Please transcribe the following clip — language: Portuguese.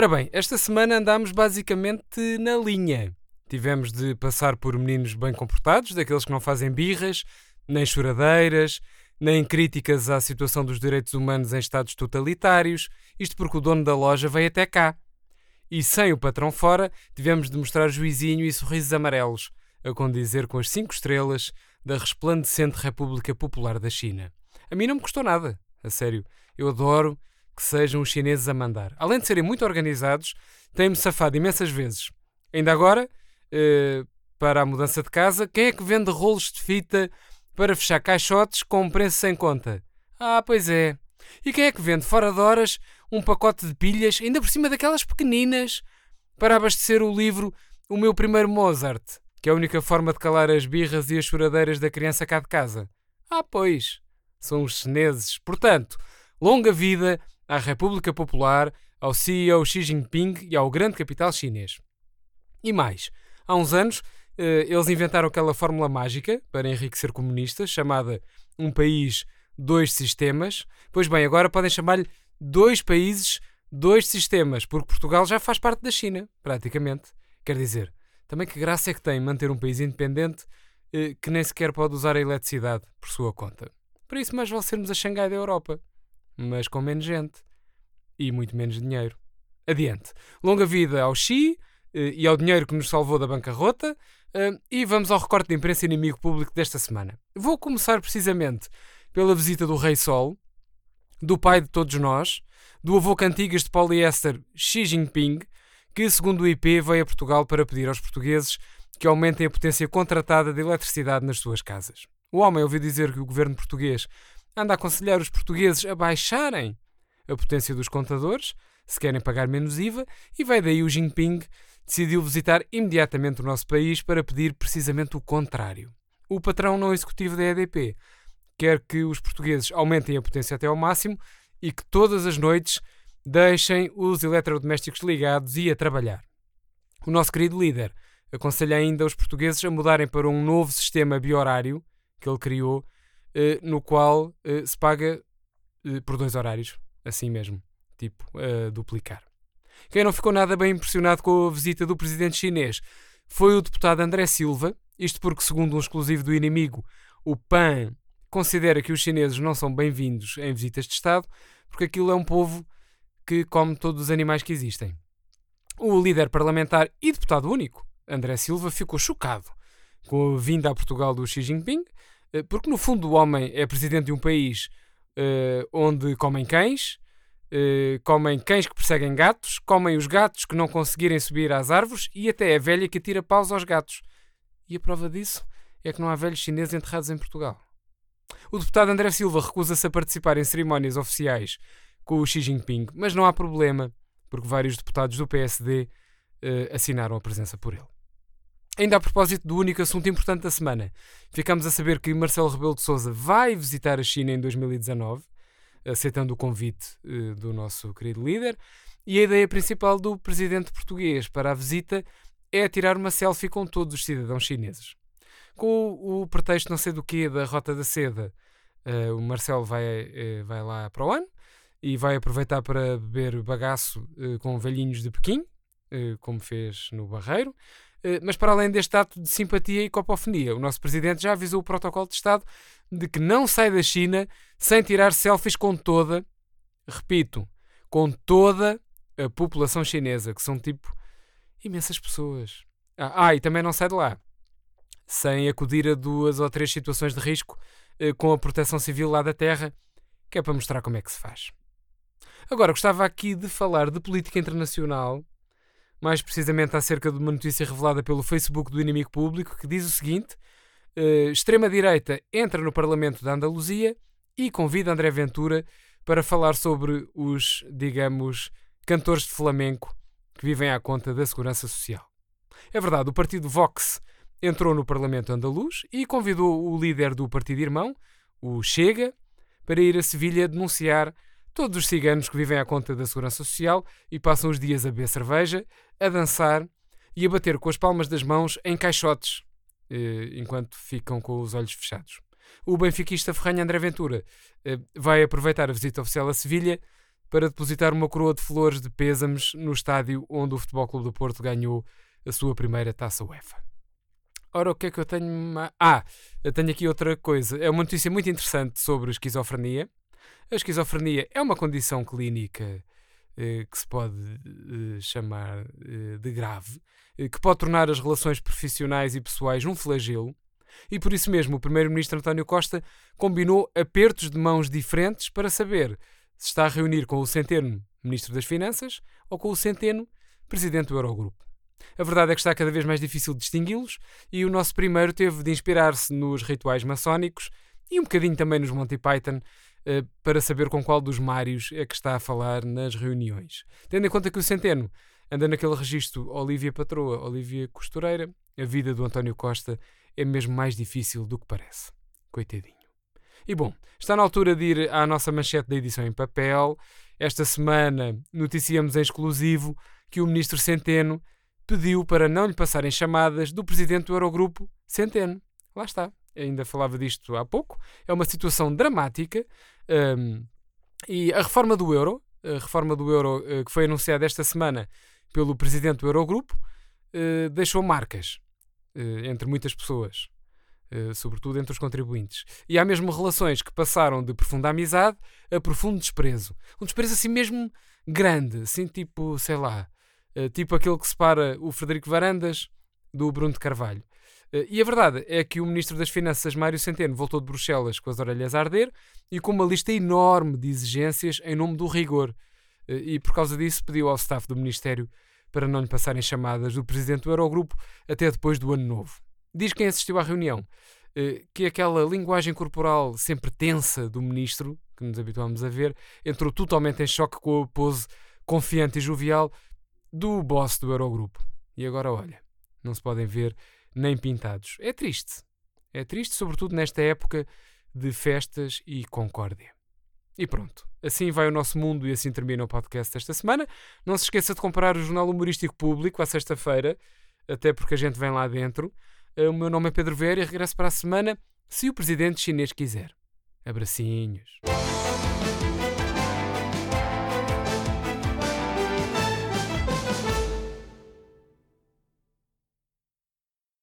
Ora bem, esta semana andámos basicamente na linha. Tivemos de passar por meninos bem comportados, daqueles que não fazem birras, nem choradeiras, nem críticas à situação dos direitos humanos em estados totalitários, isto porque o dono da loja veio até cá. E sem o patrão fora, tivemos de mostrar juizinho e sorrisos amarelos, a condizer com as cinco estrelas da resplandecente República Popular da China. A mim não me custou nada, a sério. Eu adoro que sejam os chineses a mandar. Além de serem muito organizados, têm-me safado imensas vezes. Ainda agora, eh, para a mudança de casa, quem é que vende rolos de fita para fechar caixotes com um preço sem conta? Ah, pois é. E quem é que vende fora de horas um pacote de pilhas, ainda por cima daquelas pequeninas, para abastecer o livro O Meu Primeiro Mozart, que é a única forma de calar as birras e as choradeiras da criança cá de casa? Ah, pois. São os chineses. Portanto, longa vida à República Popular, ao CEO Xi Jinping e ao grande capital chinês. E mais, há uns anos eh, eles inventaram aquela fórmula mágica para enriquecer comunistas, chamada Um País, Dois Sistemas. Pois bem, agora podem chamar-lhe Dois Países, Dois Sistemas, porque Portugal já faz parte da China, praticamente. Quer dizer, também que graça é que tem manter um país independente eh, que nem sequer pode usar a eletricidade por sua conta. Para isso, mais vale sermos a Xangai da Europa mas com menos gente e muito menos dinheiro. Adiante. Longa vida ao Xi eh, e ao dinheiro que nos salvou da bancarrota. Eh, e vamos ao recorte de imprensa inimigo público desta semana. Vou começar precisamente pela visita do Rei Sol, do pai de todos nós, do avô cantigas de poliéster Xi Jinping, que, segundo o IP, veio a Portugal para pedir aos portugueses que aumentem a potência contratada de eletricidade nas suas casas. O homem ouviu dizer que o governo português anda a aconselhar os portugueses a baixarem a potência dos contadores, se querem pagar menos IVA, e vai daí o Jinping decidiu visitar imediatamente o nosso país para pedir precisamente o contrário. O patrão não executivo da EDP quer que os portugueses aumentem a potência até ao máximo e que todas as noites deixem os eletrodomésticos ligados e a trabalhar. O nosso querido líder aconselha ainda os portugueses a mudarem para um novo sistema biorário que ele criou no qual uh, se paga uh, por dois horários, assim mesmo, tipo, a duplicar. Quem não ficou nada bem impressionado com a visita do presidente chinês foi o deputado André Silva, isto porque, segundo um exclusivo do inimigo, o PAN considera que os chineses não são bem-vindos em visitas de Estado, porque aquilo é um povo que come todos os animais que existem. O líder parlamentar e deputado único, André Silva, ficou chocado com a vinda a Portugal do Xi Jinping eh, porque no fundo o homem é presidente de um país uh, onde comem cães, uh, comem cães que perseguem gatos, comem os gatos que não conseguirem subir às árvores e até é velha que atira paus aos gatos. E a prova disso é que não há velhos chineses enterrados em Portugal. O deputado André Silva recusa-se a participar em cerimónias oficiais com o Xi Jinping, mas não há problema, porque vários deputados do PSD uh, assinaram a presença por ele. Ainda a propósito do único assunto importante da semana, ficamos a saber que Marcelo Rebelo de Sousa vai visitar a China em 2019, aceitando o convite uh, do nosso querido líder, e a ideia principal do presidente português para a visita é tirar uma selfie com todos os cidadãos chineses. Com o, o pretexto não sei do que da Rota da Seda, uh, o Marcelo vai, uh, vai lá para o ano e vai aproveitar para beber bagaço com velhinhos de Pequim, como fez no Barreiro. Eh, mas para além deste ato de simpatia e copofonia, o nosso presidente já avisou o protocolo de Estado de que não sai da China sem tirar selfies com toda, repito, com toda a população chinesa, que são tipo imensas pessoas. Ah, ah, e também não sai de lá sem acudir a duas ou três situações de risco eh, com a proteção civil lá da terra, que é para mostrar como é que se faz. Agora, gostava aqui de falar de política internacional mais precisamente acerca de uma notícia revelada pelo Facebook do Inimigo Público, que diz o seguinte: uh, extrema-direita entra no Parlamento da Andaluzia e convida André Ventura para falar sobre os, digamos, cantores de flamenco que vivem à conta da segurança social. É verdade, o partido Vox entrou no Parlamento andaluz e convidou o líder do partido irmão, o Chega, para ir a Sevilha denunciar todos os ciganos que vivem à conta da segurança social e passam os dias a beber cerveja, a dançar e a bater com as palmas das mãos em caixotes, eh, enquanto ficam com os olhos fechados. O benfiquista ferranho André Ventura eh, vai aproveitar a visita oficial a Sevilha para depositar uma coroa de flores de pêsames no estádio onde o Futebol Clube do Porto ganhou a sua primeira taça UEFA. Ora, o que é que eu tenho? Ah, eu tenho aqui outra coisa. É uma notícia muito interessante sobre esquizofrenia. A esquizofrenia é uma condição clínica eh, que se pode eh, chamar eh, de grave, eh, que pode tornar as relações profissionais e pessoais um flagelo. E por isso mesmo, o Primeiro-Ministro António Costa combinou apertos de mãos diferentes para saber se está a reunir com o Centeno, Ministro das Finanças, ou com o Centeno, Presidente do Eurogrupo. A verdade é que está cada vez mais difícil distingui-los e o nosso primeiro teve de inspirar-se nos rituais maçónicos e um bocadinho também nos Monty Python para saber com qual dos Mários é que está a falar nas reuniões. Tendo em conta que o Centeno anda naquele registro Olívia Patroa, Olívia Costureira, a vida do António Costa é mesmo mais difícil do que parece. Coitadinho. E bom, está na altura de ir à nossa manchete da edição em papel. Esta semana noticiamos em exclusivo que o ministro Centeno pediu para não lhe passarem chamadas do presidente do Eurogrupo, Centeno. Lá está. Ainda falava disto há pouco. É uma situação dramática. Um, e a reforma do euro, a reforma do euro uh, que foi anunciada esta semana pelo presidente do Eurogrupo, uh, deixou marcas uh, entre muitas pessoas. Sobretudo entre os contribuintes. E há mesmo relações que passaram de profunda amizade a profundo desprezo. Um desprezo assim mesmo grande, assim tipo, sei lá, tipo aquele que separa o Frederico Varandas do Bruno de Carvalho. Uh, e a verdade é que o Ministro das Finanças, Mário Centeno, voltou de Bruxelas com as orelhas a arder e com uma lista enorme de exigências em nome do rigor. e por causa disso pediu ao staff do Ministério para não lhe passarem chamadas do Presidente do Eurogrupo até depois do Ano Novo. Diz quem assistiu à reunião eh, que aquela linguagem corporal sempre tensa do ministro, que nos habituamos a ver, entrou totalmente em choque com a pose confiante e jovial do boss do Eurogrupo. E agora, olha, não se podem ver nem pintados. É triste. É triste, sobretudo nesta época de festas e concórdia. E pronto. Assim vai o nosso mundo e assim termina o podcast desta semana. Não se esqueça de comprar o Jornal Humorístico Público à sexta-feira, até porque a gente vem lá dentro. Eh, o meu nome é Pedro Vieira e regresso para a semana, se o presidente chinês quiser. Abracinhos.